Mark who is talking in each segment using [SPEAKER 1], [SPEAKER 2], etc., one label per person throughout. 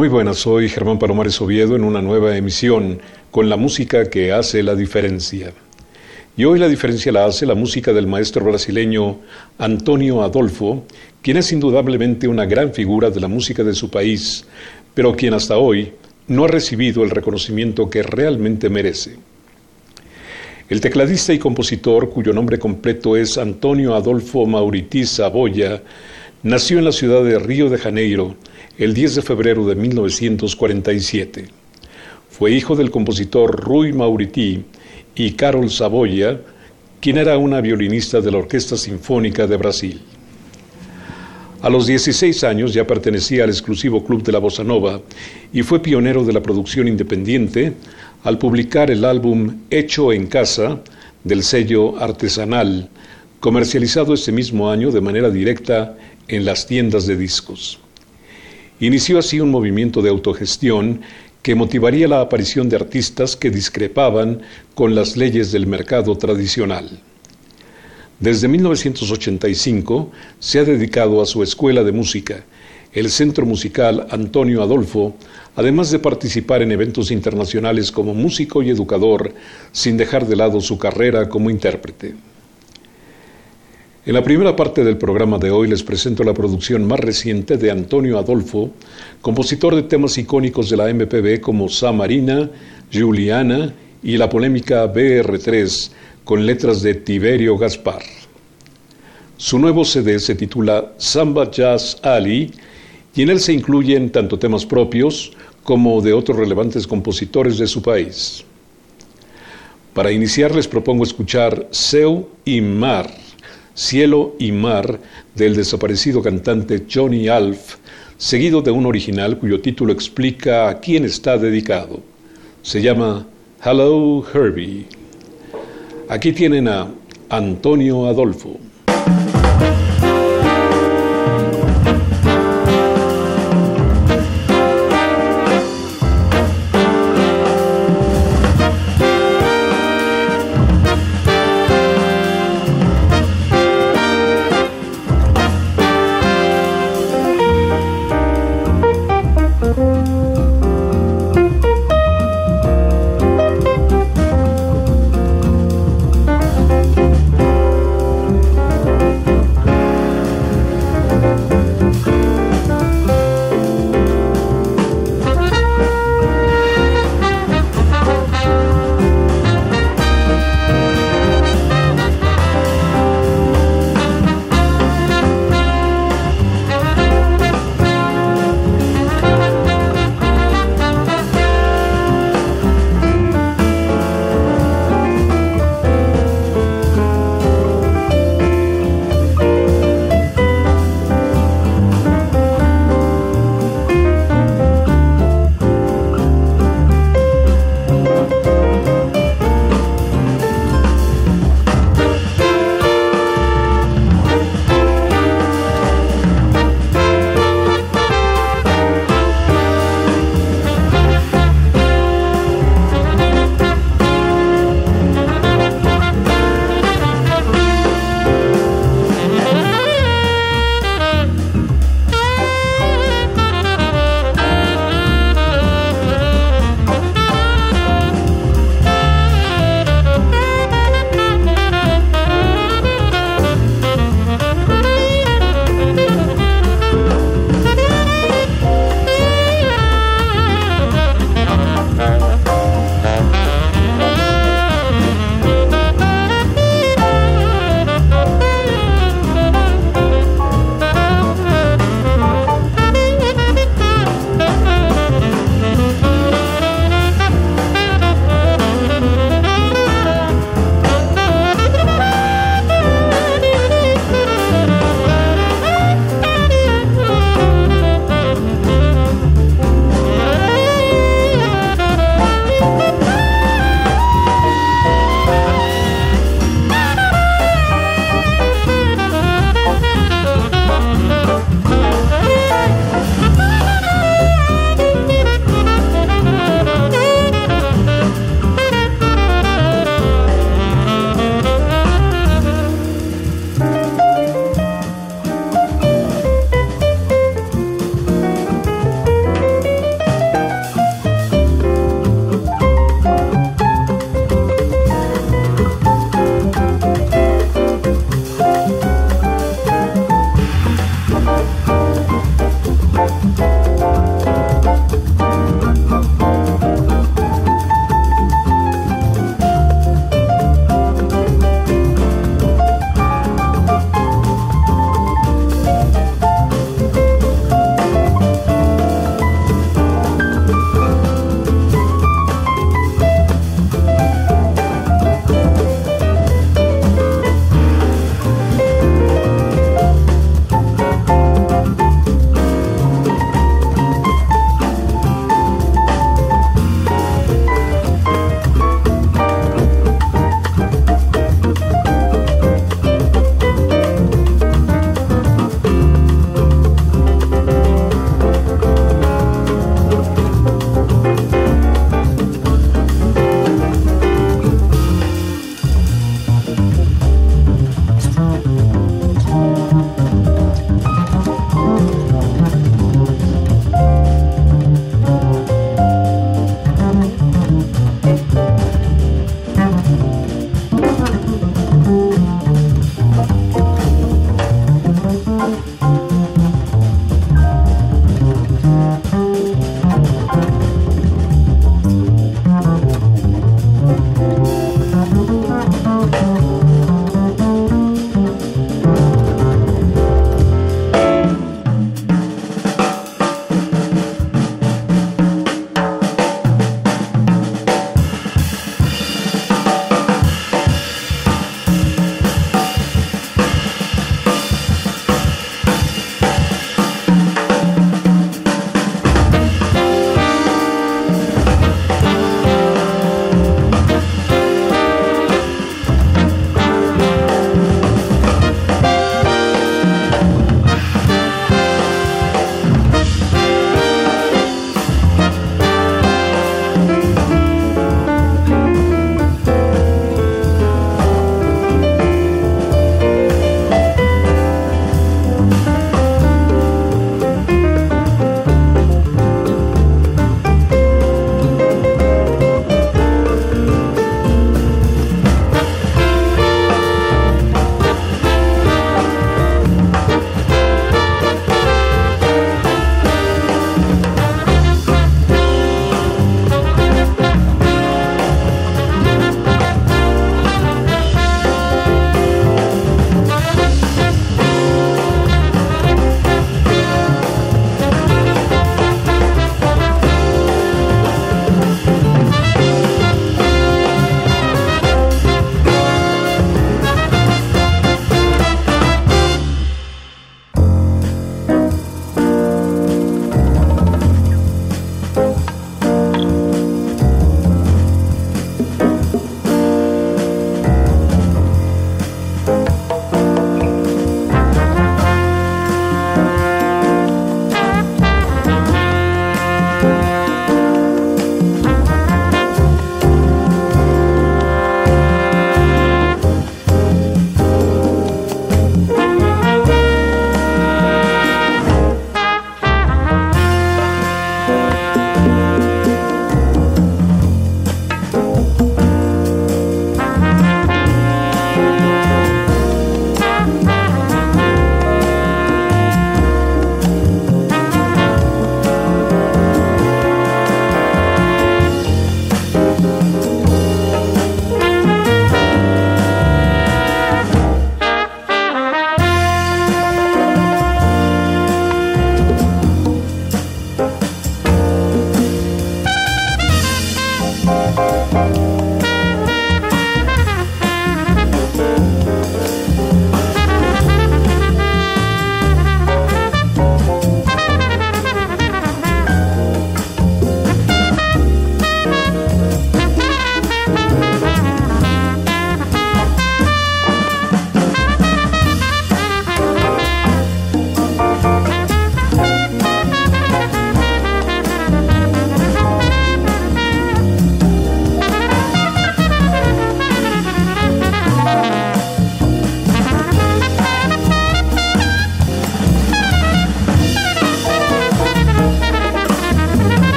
[SPEAKER 1] Muy buenas, soy Germán Palomares Oviedo en una nueva emisión con la música que hace la diferencia. Y hoy la diferencia la hace la música del maestro brasileño Antonio Adolfo, quien es indudablemente una gran figura de la música de su país, pero quien hasta hoy no ha recibido el reconocimiento que realmente merece. El tecladista y compositor, cuyo nombre completo es Antonio Adolfo Mauriti Saboya, nació en la ciudad de Río de Janeiro el 10 de febrero de 1947. Fue hijo del compositor Rui Mauriti y Carol Saboya, quien era una violinista de la Orquesta Sinfónica de Brasil. A los 16 años ya pertenecía al exclusivo Club de la Bossa Nova y fue pionero de la producción independiente al publicar el álbum Hecho en Casa del sello artesanal, comercializado ese mismo año de manera directa en las tiendas de discos. Inició así un movimiento de autogestión que motivaría la aparición de artistas que discrepaban con las leyes del mercado tradicional. Desde 1985 se ha dedicado a su escuela de música, el Centro Musical Antonio Adolfo, además de participar en eventos internacionales como músico y educador, sin dejar de lado su carrera como intérprete. En la primera parte del programa de hoy les presento la producción más reciente de Antonio Adolfo, compositor de temas icónicos de la MPB como Samarina, Juliana y la polémica BR3 con letras de Tiberio Gaspar. Su nuevo CD se titula Samba Jazz Ali y en él se incluyen tanto temas propios como de otros relevantes compositores de su país. Para iniciar les propongo escuchar Seu y Mar Cielo y Mar del desaparecido cantante Johnny Alf, seguido de un original cuyo título explica a quién está dedicado. Se llama Hello Herbie. Aquí tienen a Antonio Adolfo.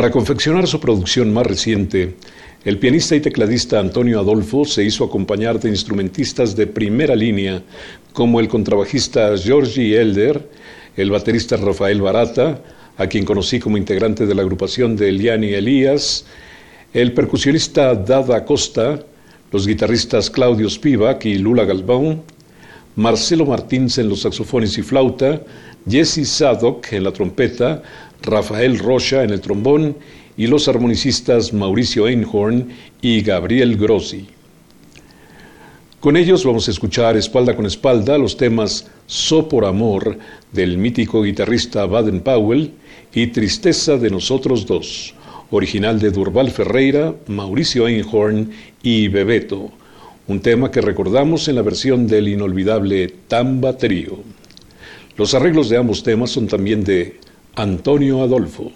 [SPEAKER 1] Para confeccionar su producción más reciente, el pianista y tecladista Antonio Adolfo se hizo acompañar de instrumentistas de primera línea como el contrabajista Georgie Elder, el baterista Rafael Barata, a quien conocí como integrante de la agrupación de Eliani Elías, el percusionista Dada Costa, los guitarristas Claudio Spivak y Lula Galván, Marcelo Martins en los saxofones y flauta, Jesse Sadok en la trompeta, Rafael Rocha en el trombón y los armonicistas Mauricio Einhorn y Gabriel Grossi. Con ellos vamos a escuchar espalda con espalda los temas So por Amor del mítico guitarrista Baden Powell y Tristeza de Nosotros Dos, original de Durval Ferreira, Mauricio Einhorn y Bebeto, un tema que recordamos en la versión del inolvidable Tamba Trio. Los arreglos de ambos temas son también de Antonio Adolfo.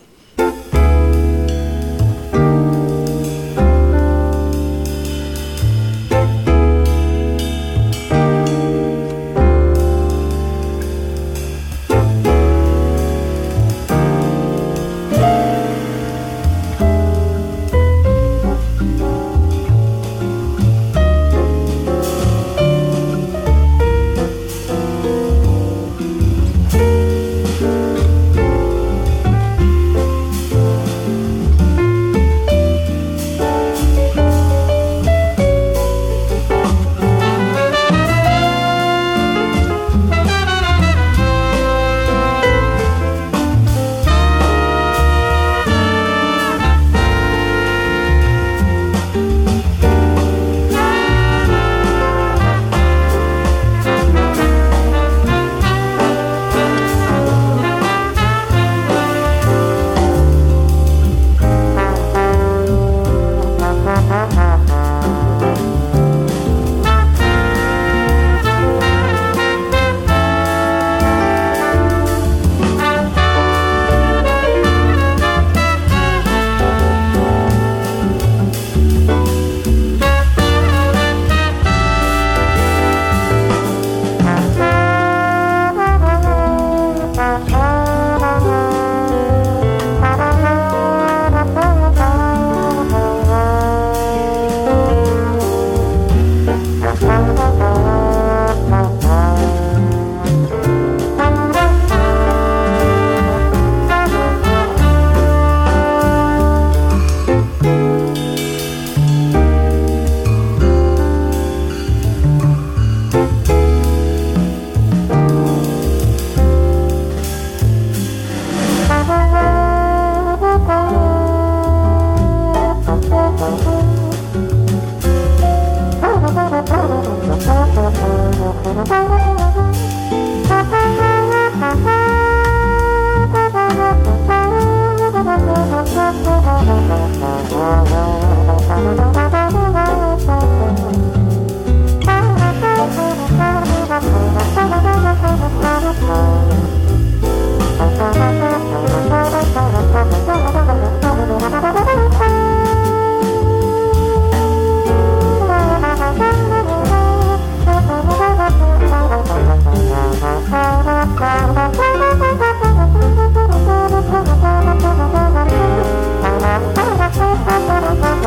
[SPEAKER 1] Thank you.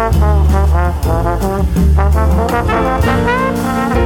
[SPEAKER 1] Thank you.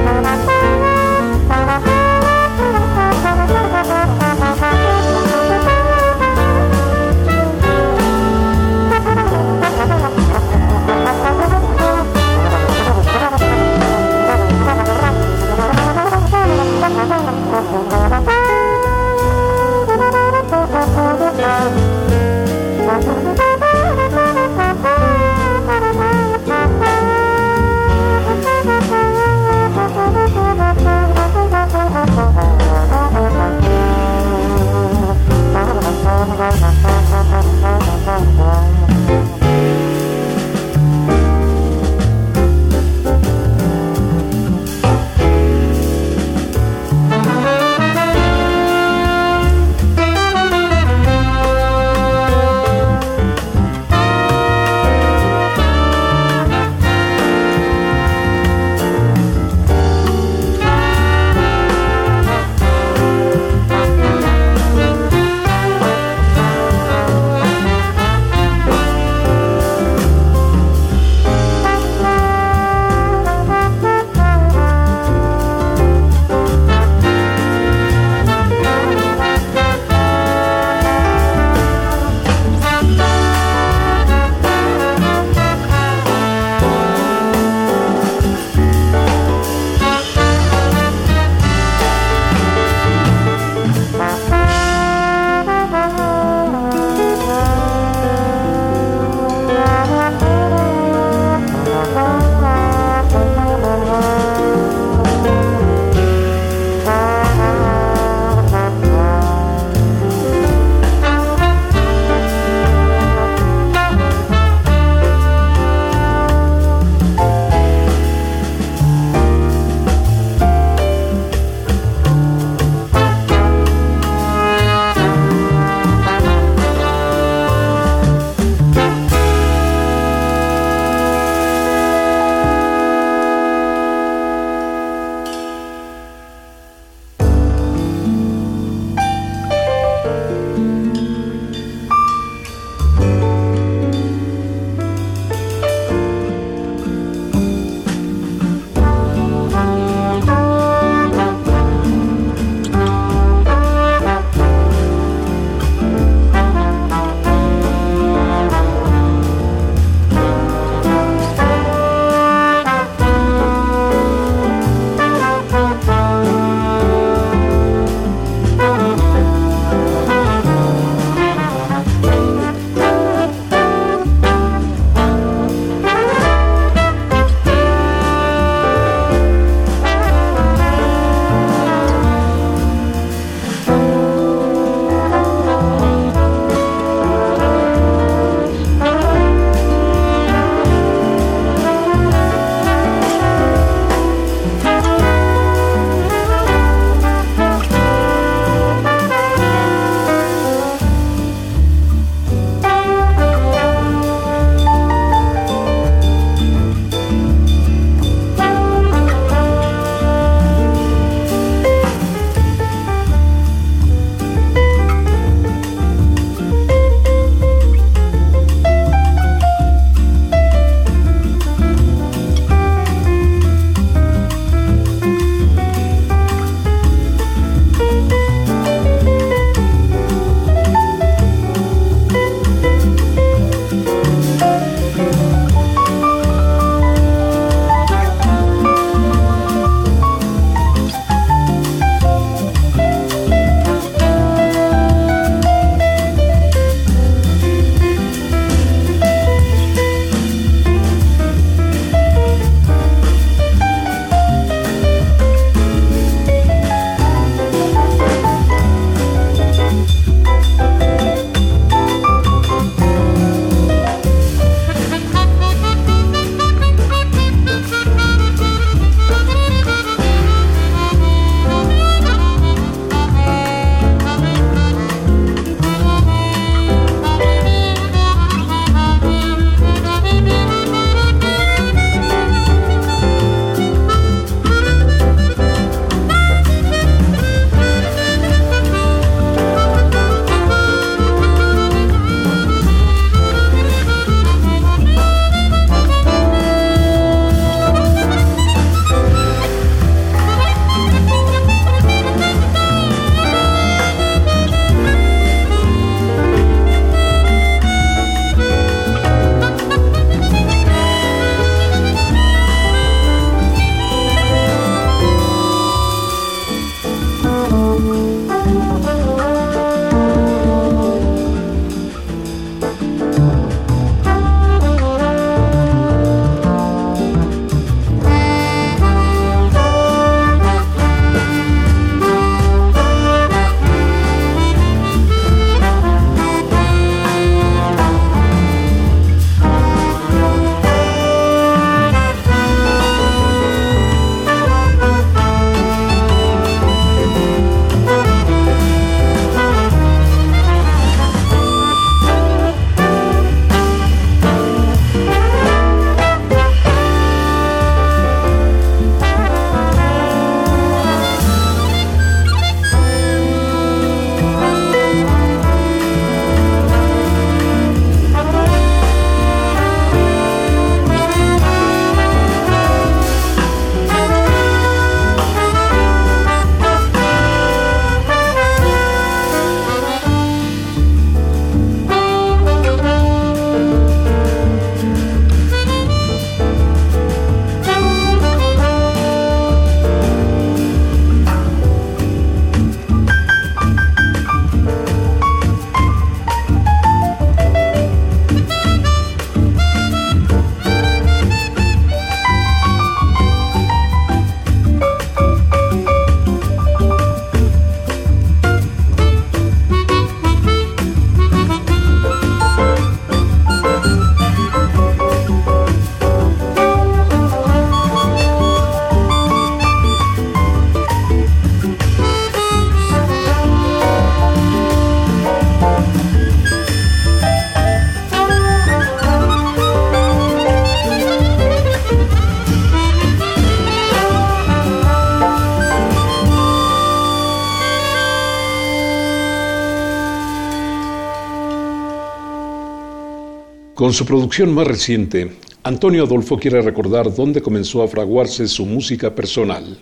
[SPEAKER 1] Con su producción más reciente, Antonio Adolfo quiere recordar dónde comenzó a fraguarse su música personal.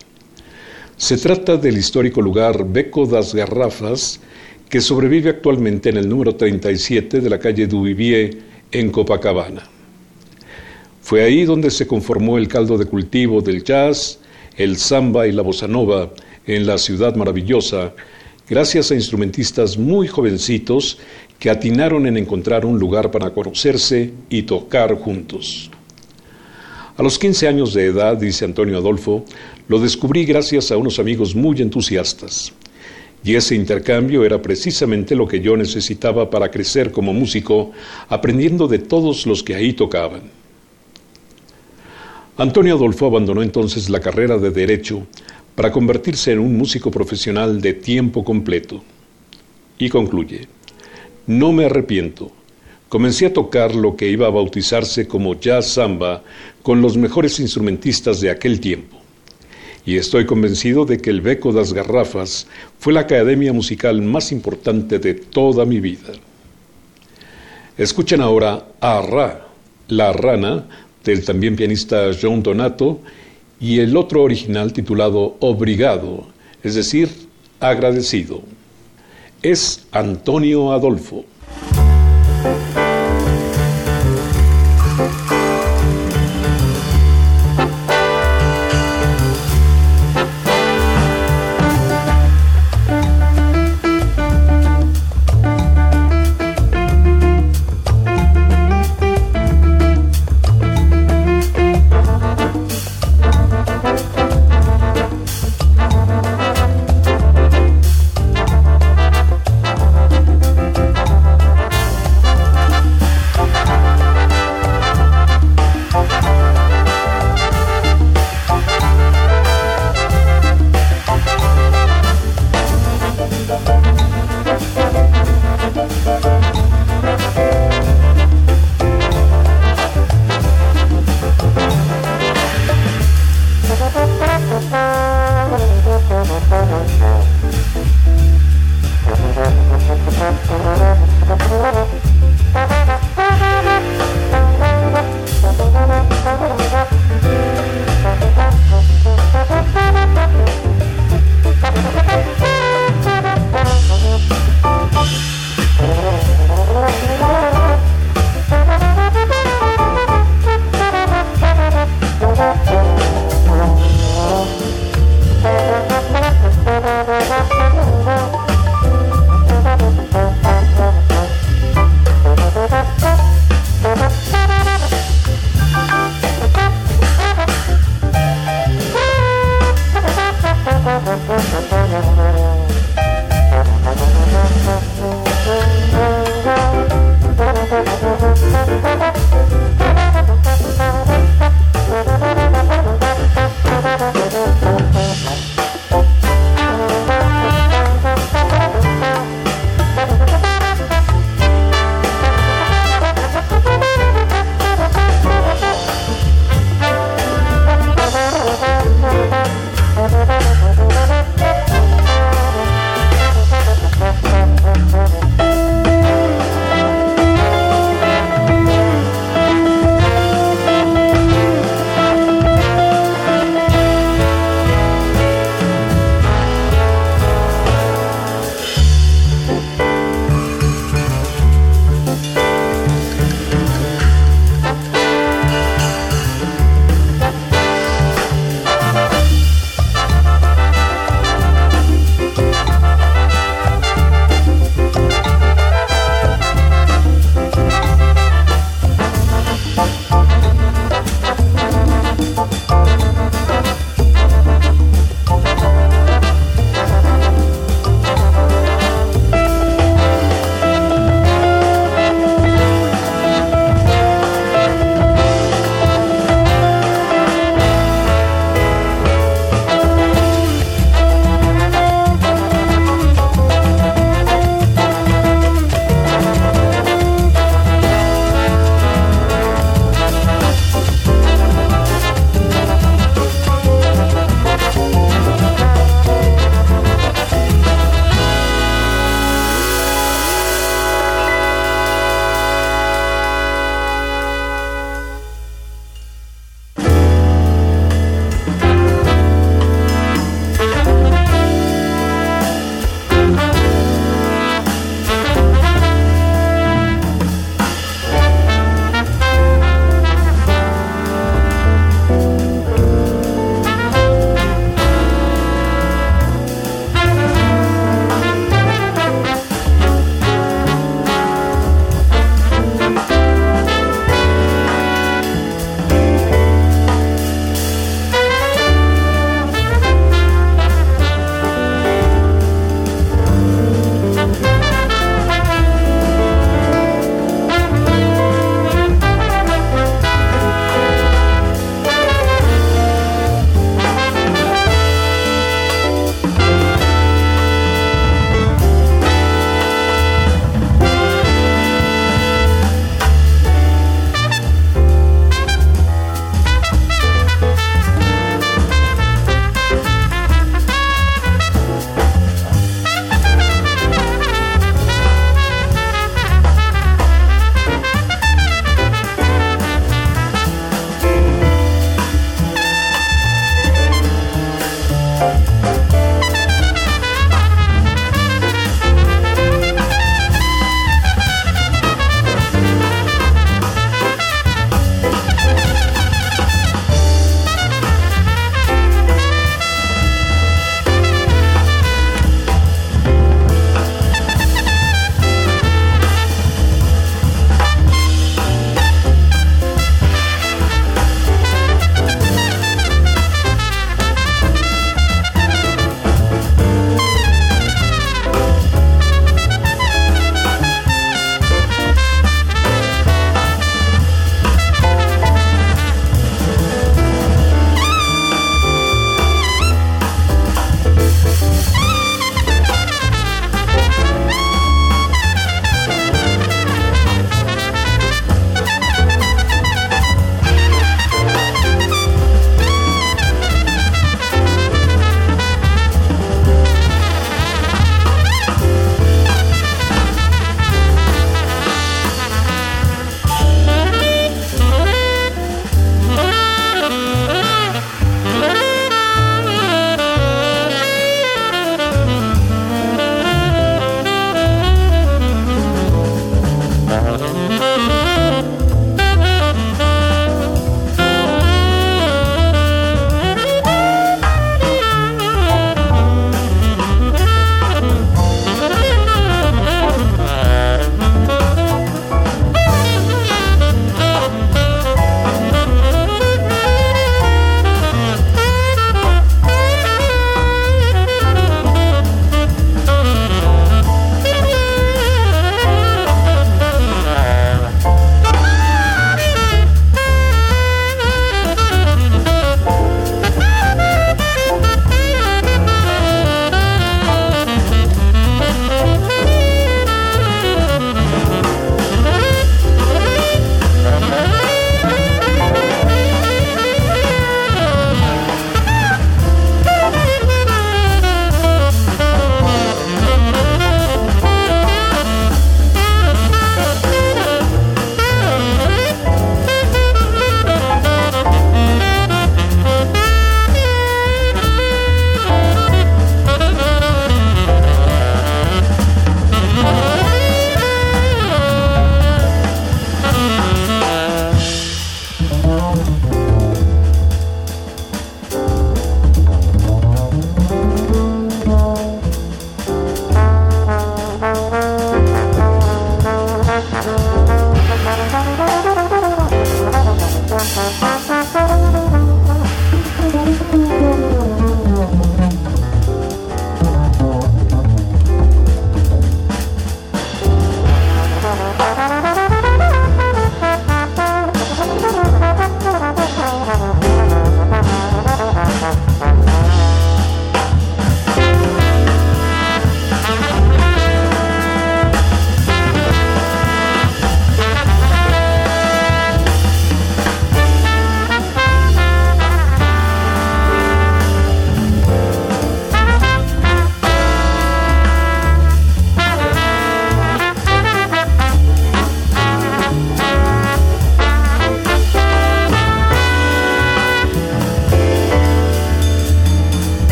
[SPEAKER 1] Se trata del histórico lugar Beco das Garrafas, que sobrevive actualmente en el número 37 de la calle Duvivier en Copacabana. Fue ahí donde se conformó el caldo de cultivo del jazz, el samba y la bossa nova en la ciudad maravillosa, gracias a instrumentistas muy jovencitos que atinaron en encontrar un lugar para conocerse y tocar juntos. A los 15 años de edad, dice Antonio Adolfo, lo descubrí gracias a unos amigos muy entusiastas. Y ese intercambio era precisamente lo que yo necesitaba para crecer como músico, aprendiendo de todos los que ahí tocaban. Antonio Adolfo abandonó entonces la carrera de Derecho para convertirse en un músico profesional de tiempo completo. Y concluye, no me arrepiento. Comencé a tocar lo que iba a bautizarse como jazz samba con los mejores instrumentistas de aquel tiempo. Y estoy convencido de que el Beco das Garrafas fue la academia musical más importante de toda mi vida. Escuchen ahora a Ra, la rana, del también pianista John Donato, y el otro original titulado Obrigado, es decir, agradecido. Es Antonio Adolfo.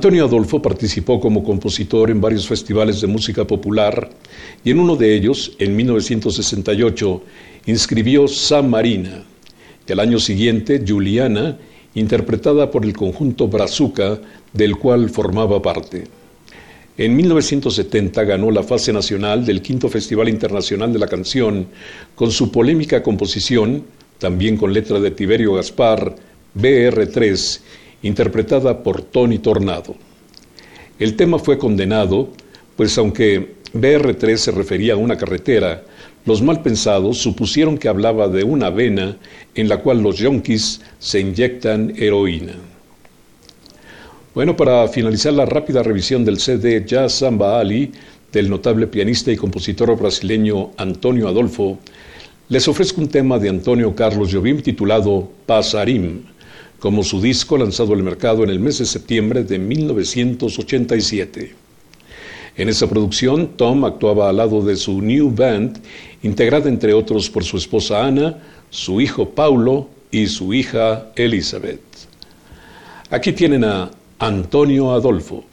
[SPEAKER 1] Antonio Adolfo participó como compositor en varios festivales de música popular y en uno de ellos, en 1968, inscribió San Marina. El año siguiente, Juliana, interpretada por el conjunto Brazuca, del cual formaba parte. En 1970 ganó la fase nacional del quinto Festival Internacional de la Canción con su polémica composición, también con letra de Tiberio Gaspar, BR3, interpretada por Tony Tornado. El tema fue condenado, pues aunque BR3 se refería a una carretera, los mal pensados supusieron que hablaba de una vena en la cual los yonkis se inyectan heroína. Bueno, para finalizar la rápida revisión del CD Jazz Samba Ali del notable pianista y compositor brasileño Antonio Adolfo, les ofrezco un tema de Antonio Carlos Jobim titulado Pasarim, como su disco lanzado al mercado en el mes de septiembre de 1987. En esa producción, Tom actuaba al lado de su New Band, integrada entre otros por su esposa Ana, su hijo Paulo y su hija Elizabeth. Aquí tienen a Antonio Adolfo.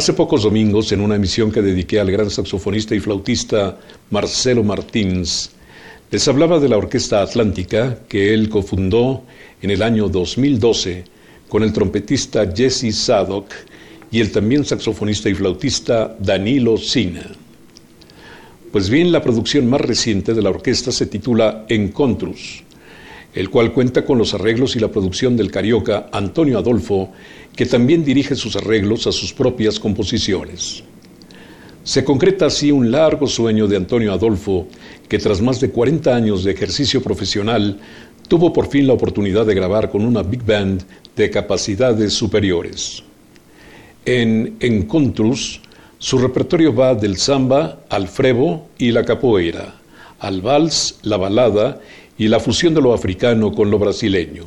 [SPEAKER 1] Hace pocos domingos, en una emisión que dediqué al gran saxofonista y flautista Marcelo Martins, les hablaba de la Orquesta Atlántica que él cofundó en el año 2012 con el trompetista Jesse Sadok y el también saxofonista y flautista Danilo Sina. Pues bien, la producción más reciente de la orquesta se titula Encontrus, el cual cuenta con los arreglos y la producción del carioca Antonio Adolfo, que también dirige sus arreglos a sus propias composiciones. Se concreta así un largo sueño de Antonio Adolfo, que tras más de 40 años de ejercicio profesional, tuvo por fin la oportunidad de grabar con una big band de capacidades superiores. En Encontrus, su repertorio va del samba al frevo y la capoeira, al vals, la balada y la fusión de lo africano con lo brasileño.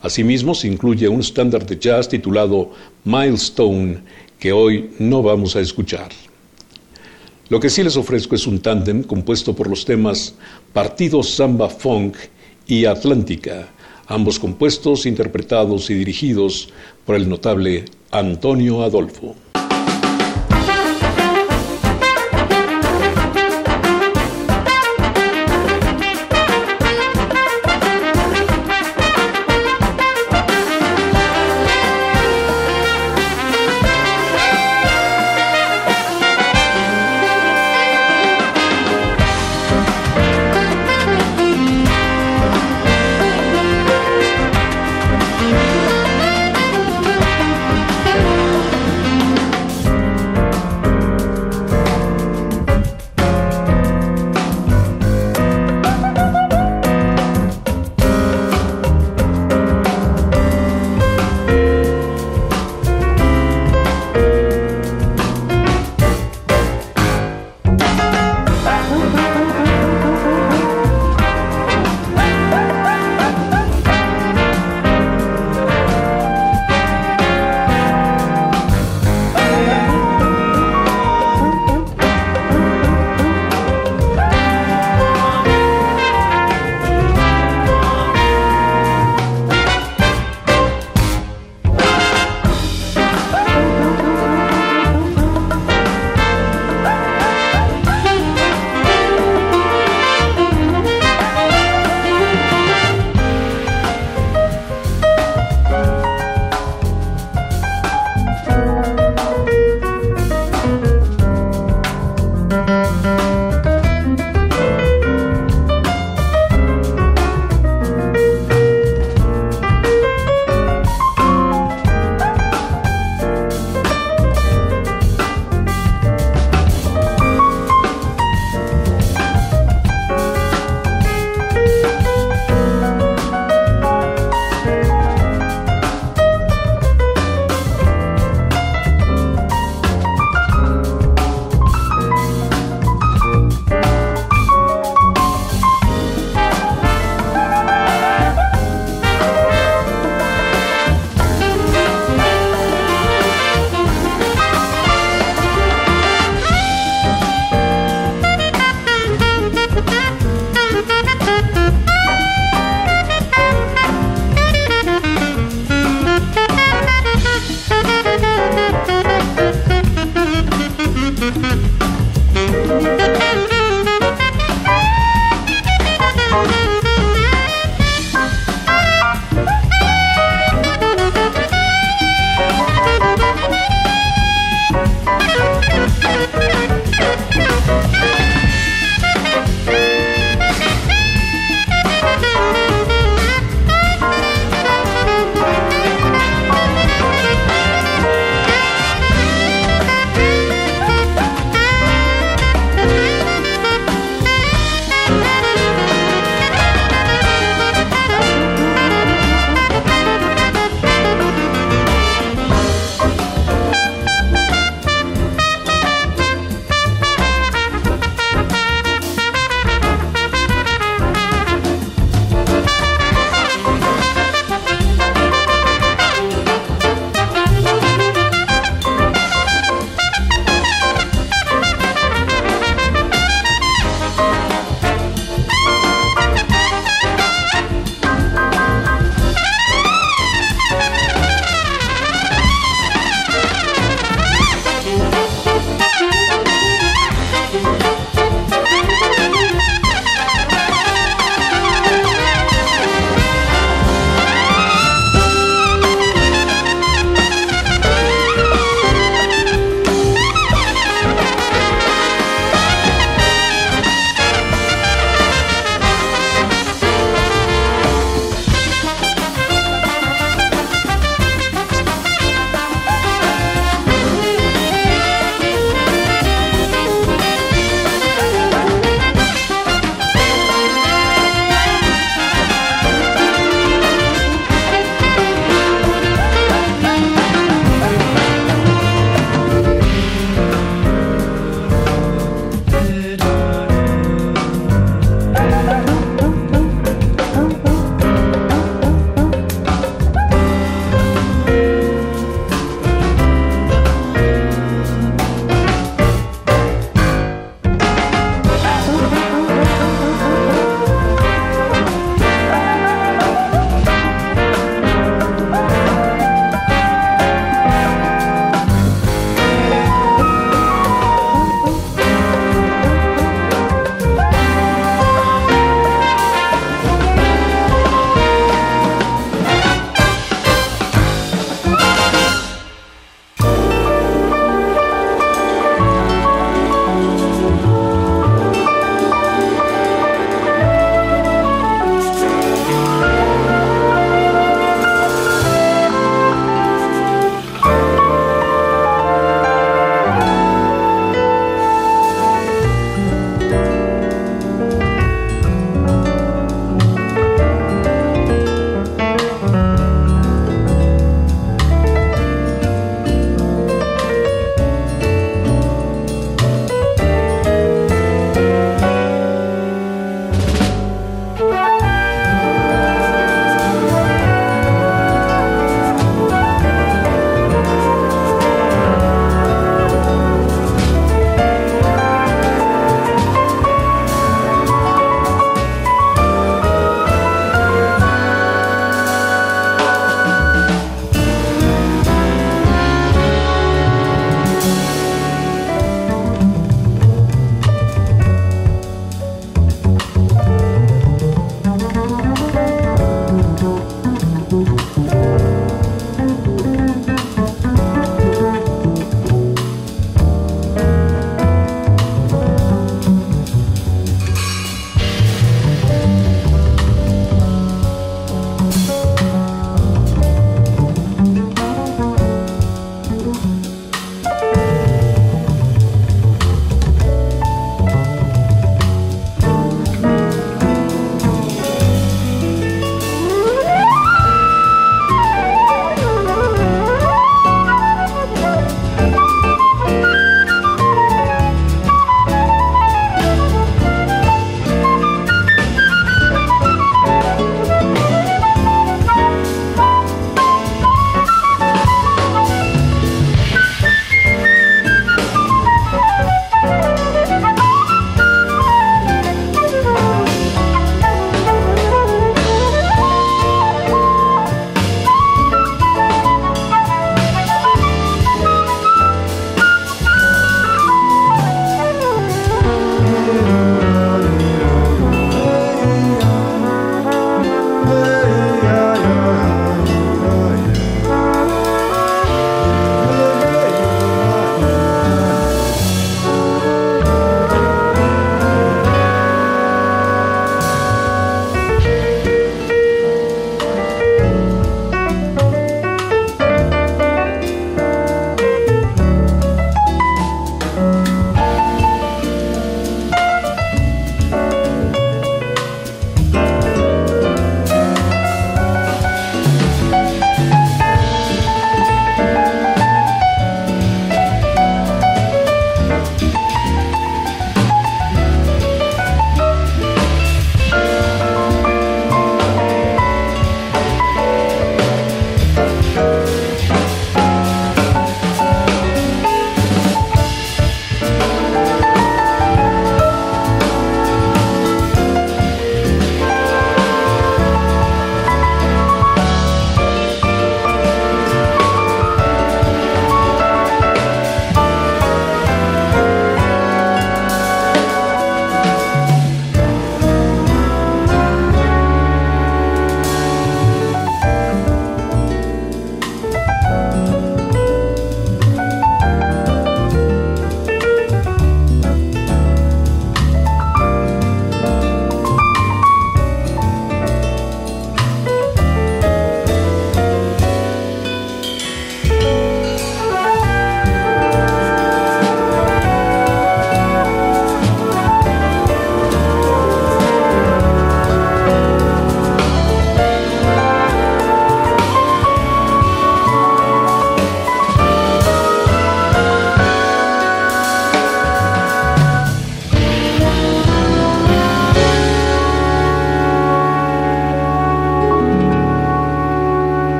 [SPEAKER 1] Asimismo, se incluye un estándar de jazz titulado Milestone, que hoy no vamos a escuchar. Lo que sí les ofrezco es un tándem compuesto por los temas Partido Samba Funk y Atlántica, ambos compuestos, interpretados y dirigidos por el notable Antonio Adolfo.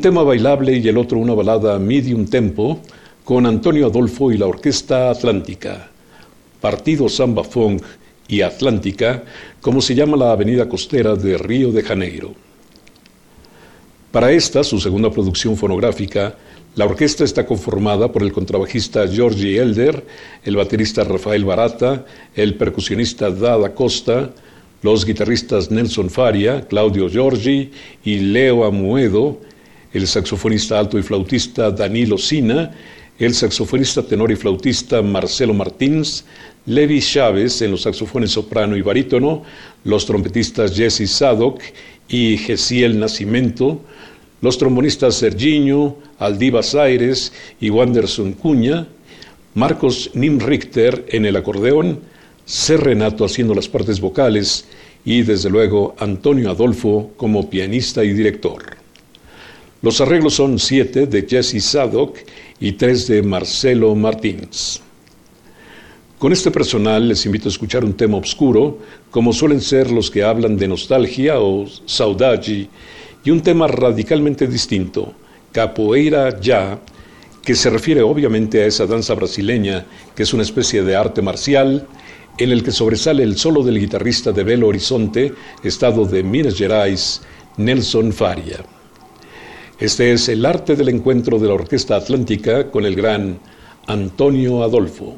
[SPEAKER 1] Un tema bailable y el otro una balada medium tempo con Antonio Adolfo y la Orquesta Atlántica. Partido Samba Funk y Atlántica, como se llama la avenida costera de Río de Janeiro. Para esta, su segunda producción fonográfica, la orquesta está conformada por el contrabajista Georgie Elder, el baterista Rafael Barata, el percusionista Dada Costa, los guitarristas Nelson Faria, Claudio Giorgi y Leo Amuedo, el saxofonista alto y flautista Danilo Sina, el saxofonista tenor y flautista Marcelo Martins, Levi Chávez en los saxofones soprano y barítono, los trompetistas Jesse Sadok y Gesiel Nacimento, los trombonistas Serginho, Aldivas Aires y Wanderson Cuña, Marcos Nimrichter en el acordeón, C. Renato haciendo las partes vocales y desde luego Antonio Adolfo como pianista y director. Los arreglos son siete de Jesse Sadok y tres de Marcelo Martínez. Con este personal les invito a escuchar un tema oscuro, como suelen ser los que hablan de nostalgia o saudade, y un tema radicalmente distinto, capoeira ya, que se refiere obviamente a esa danza brasileña, que es una especie de arte marcial, en el que sobresale el solo del guitarrista de Belo Horizonte, estado de Minas Gerais, Nelson Faria. Este es el arte del encuentro de la Orquesta Atlántica con el gran Antonio Adolfo.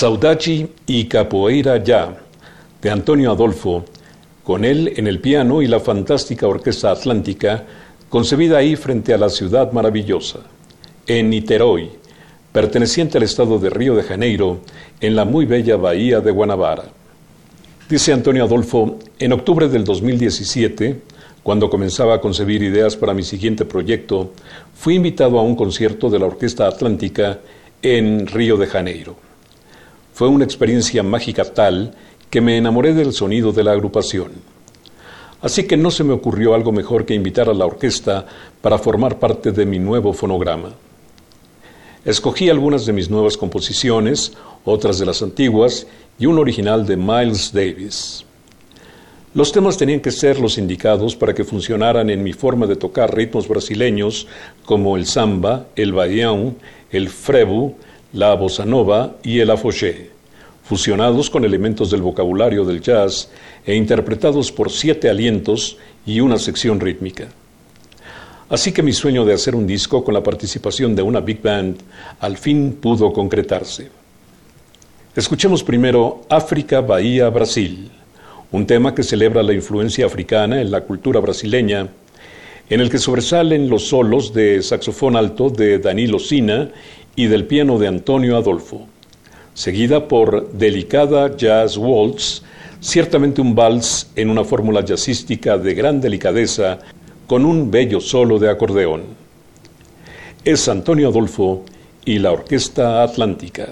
[SPEAKER 1] Saudachi y Capoeira Ya, de Antonio Adolfo, con él en el piano y la fantástica Orquesta Atlántica, concebida ahí frente a la ciudad maravillosa, en Niterói, perteneciente al estado de Río de Janeiro, en la muy bella bahía de Guanabara. Dice Antonio Adolfo, en octubre del 2017, cuando comenzaba a concebir ideas para mi siguiente proyecto, fui invitado a un concierto de la Orquesta Atlántica en Río de Janeiro. Fue una experiencia mágica tal que me enamoré del sonido de la agrupación. Así que no se me ocurrió algo mejor que invitar a la orquesta para formar parte de mi nuevo fonograma. Escogí algunas de mis nuevas composiciones, otras de las antiguas y un original de Miles Davis. Los temas tenían que ser los indicados para que funcionaran en mi forma de tocar ritmos brasileños como el samba, el baião, el frevo, la bossa nova y el afoxé, fusionados con elementos del vocabulario del jazz e interpretados por siete alientos y una sección rítmica. Así que mi sueño de hacer un disco con la participación de una big band al fin pudo concretarse. Escuchemos primero África, Bahía, Brasil un tema que celebra la influencia africana en la cultura brasileña, en el que sobresalen los solos de saxofón alto de Danilo Sina y del piano de Antonio Adolfo, seguida por Delicada Jazz Waltz, ciertamente un vals en una fórmula jazzística de gran delicadeza con un bello solo de acordeón. Es Antonio Adolfo y la Orquesta Atlántica.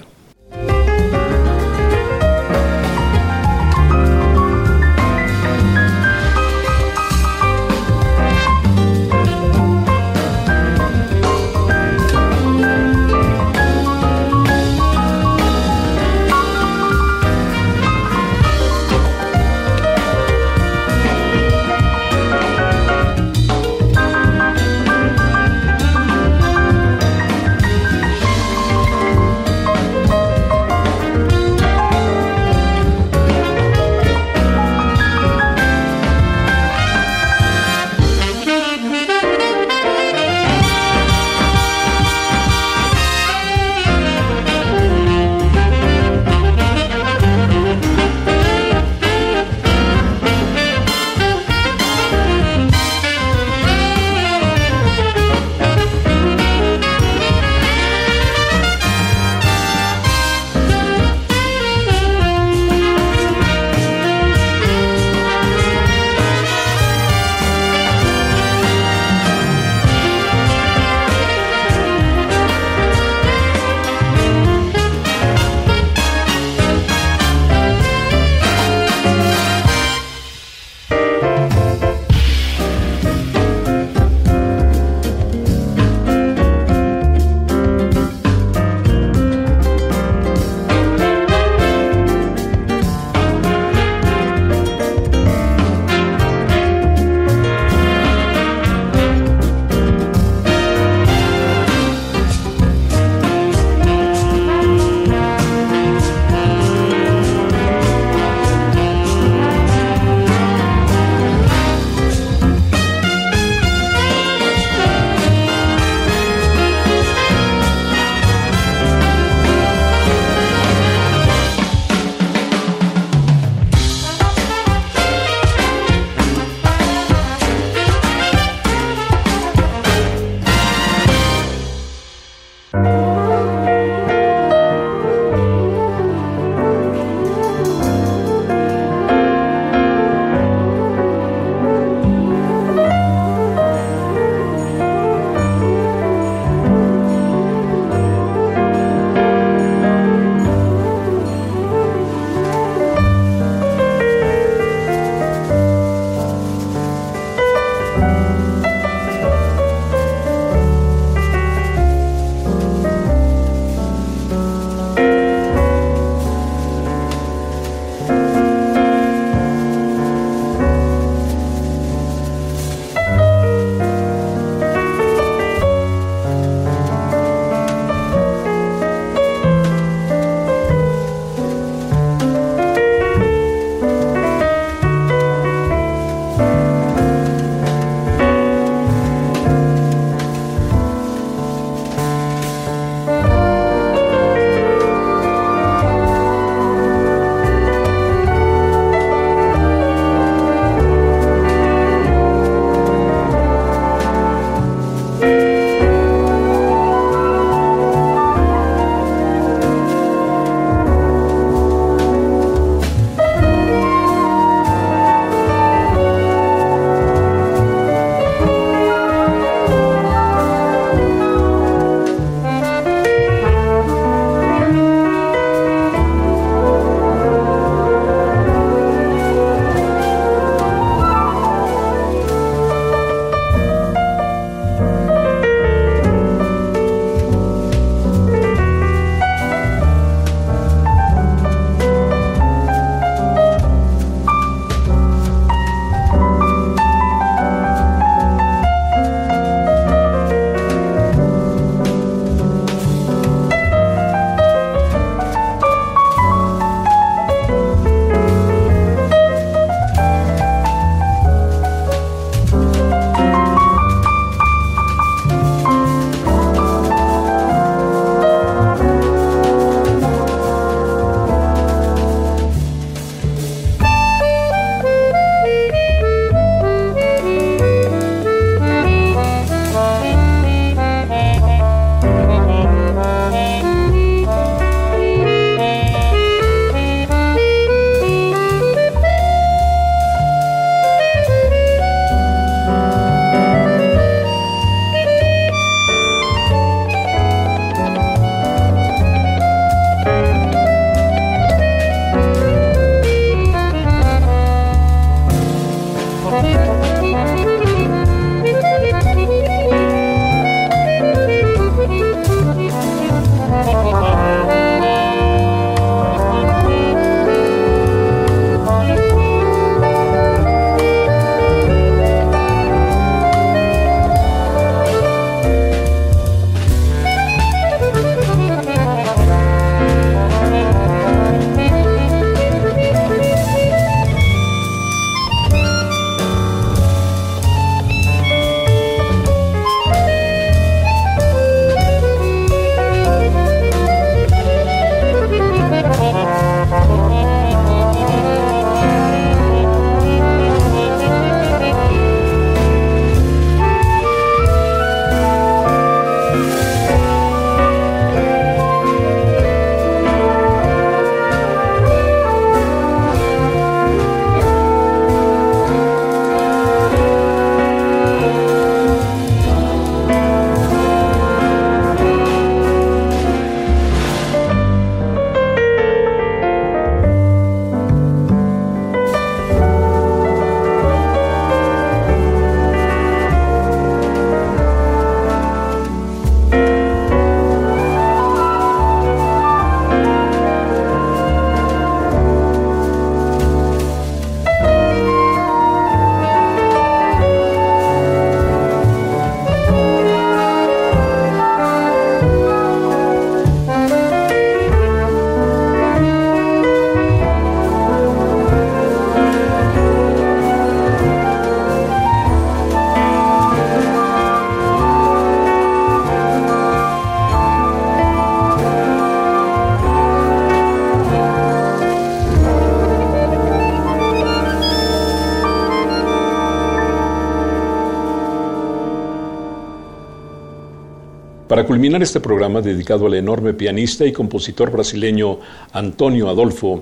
[SPEAKER 1] Culminar este programa dedicado al enorme pianista y compositor brasileño Antonio Adolfo,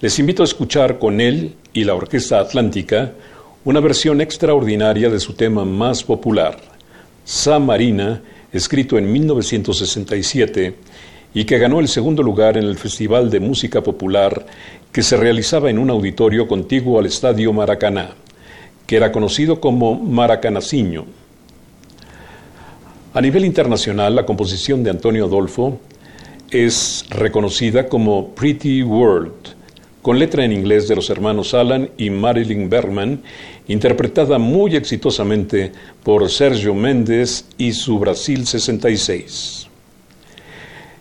[SPEAKER 1] les invito a escuchar con él y la Orquesta Atlántica una versión extraordinaria de su tema más popular, Sa Marina, escrito en 1967 y que ganó el segundo lugar en el Festival de Música Popular que se realizaba en un auditorio contiguo al Estadio Maracaná, que era conocido como Maracanaciño. A nivel internacional, la composición de Antonio Adolfo es reconocida como Pretty World, con letra en inglés de los hermanos Alan y Marilyn Bergman, interpretada muy exitosamente por Sergio Méndez y su Brasil 66.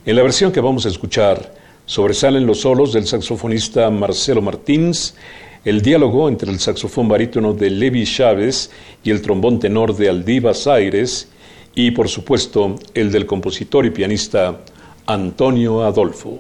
[SPEAKER 1] En la versión que vamos a escuchar, Sobresalen los solos del saxofonista Marcelo Martins, el diálogo entre el saxofón barítono de Levi Chávez y el trombón tenor de Aldivas Aires, y por supuesto el del compositor y pianista Antonio Adolfo.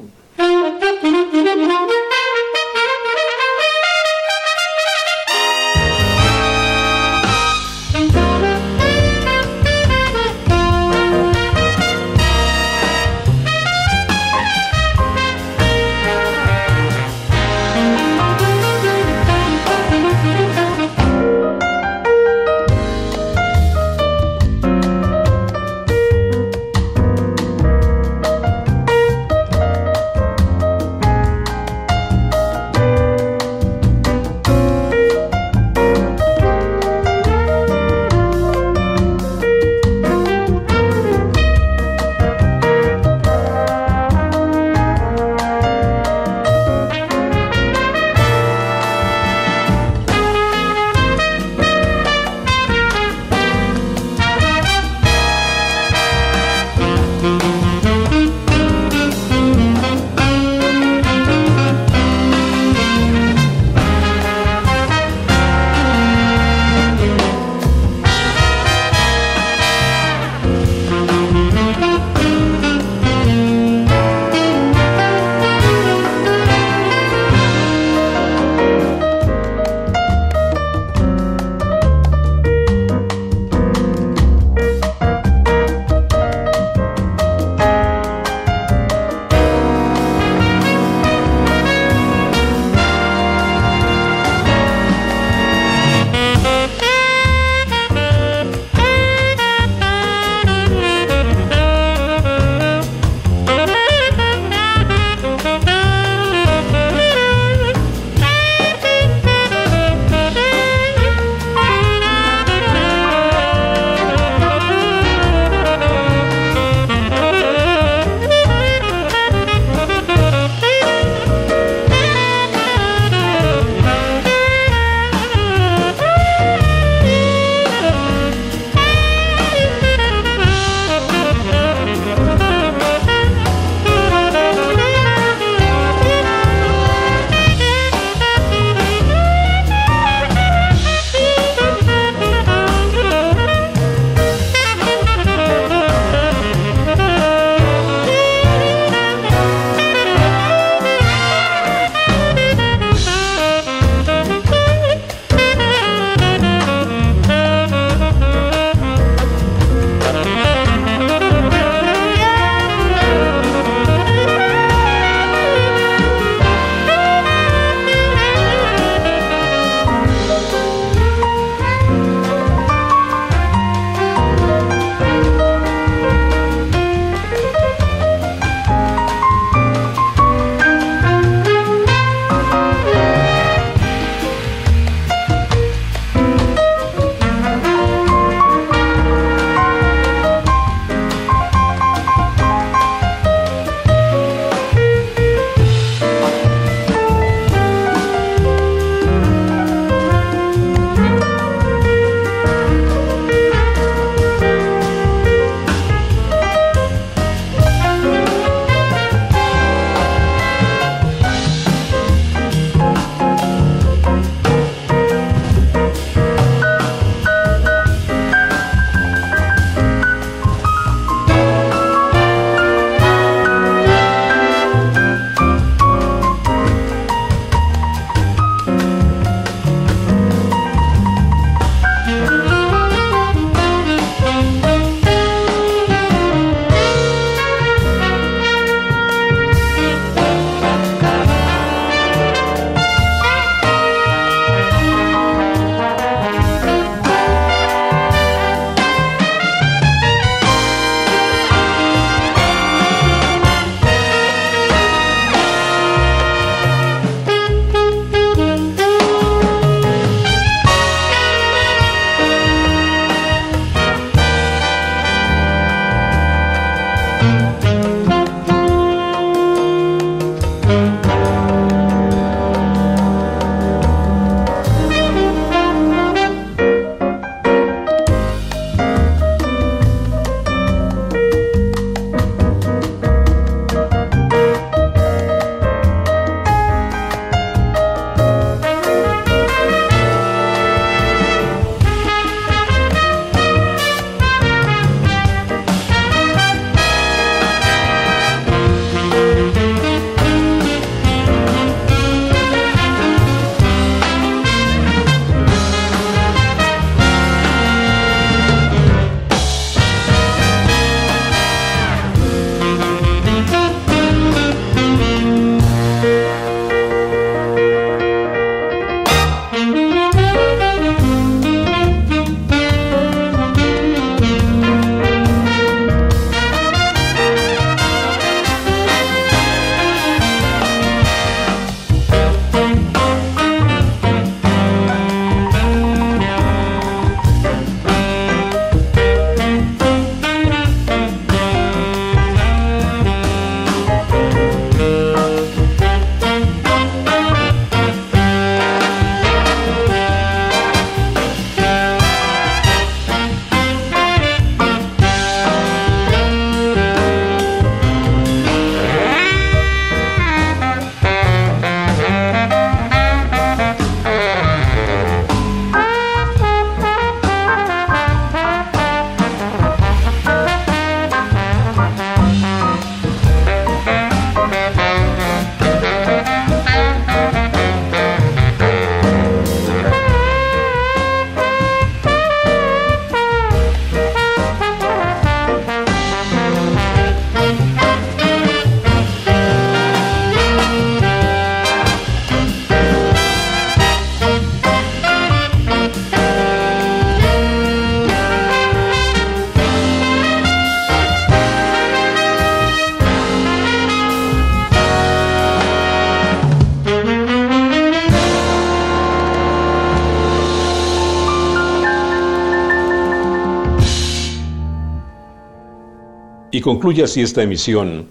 [SPEAKER 1] Concluye así esta emisión,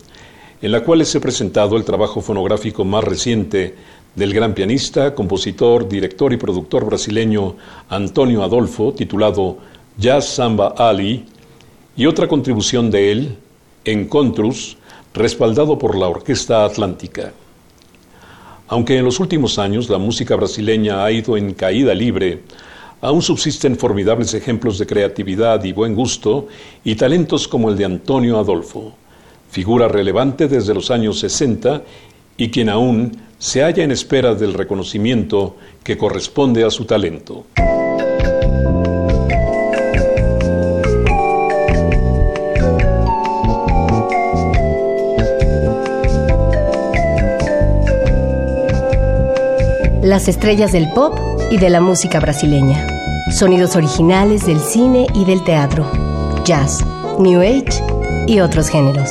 [SPEAKER 1] en la cual se ha presentado el trabajo fonográfico más reciente del gran pianista, compositor, director y productor brasileño Antonio Adolfo, titulado Jazz Samba Ali, y otra contribución de él, Encontrus, respaldado por la Orquesta Atlántica. Aunque en los últimos años la música brasileña ha ido en caída libre, aún subsisten formidables ejemplos de creatividad y buen gusto y talentos como el de Antonio Adolfo, figura relevante desde los años 60 y quien aún se halla en espera del reconocimiento que corresponde a su talento.
[SPEAKER 2] Las estrellas del pop y de la música brasileña. Sonidos originales del cine y del teatro. Jazz, New Age y otros géneros.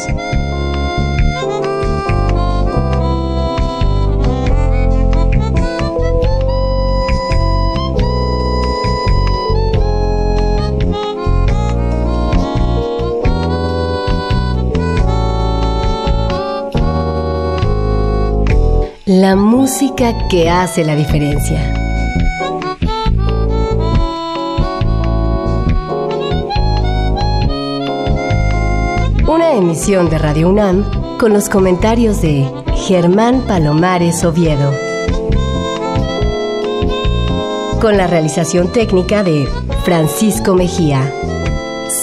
[SPEAKER 2] La música que hace la diferencia. Una emisión de Radio UNAM con los comentarios de Germán Palomares Oviedo. Con la realización técnica de Francisco Mejía.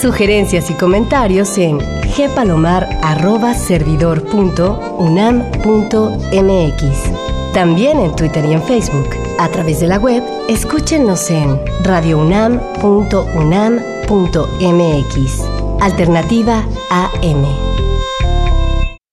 [SPEAKER 2] Sugerencias y comentarios en gpalomar.servidor.unam.mx. También en Twitter y en Facebook. A través de la web, escúchenos en radiounam.unam.mx. Alternativa AM.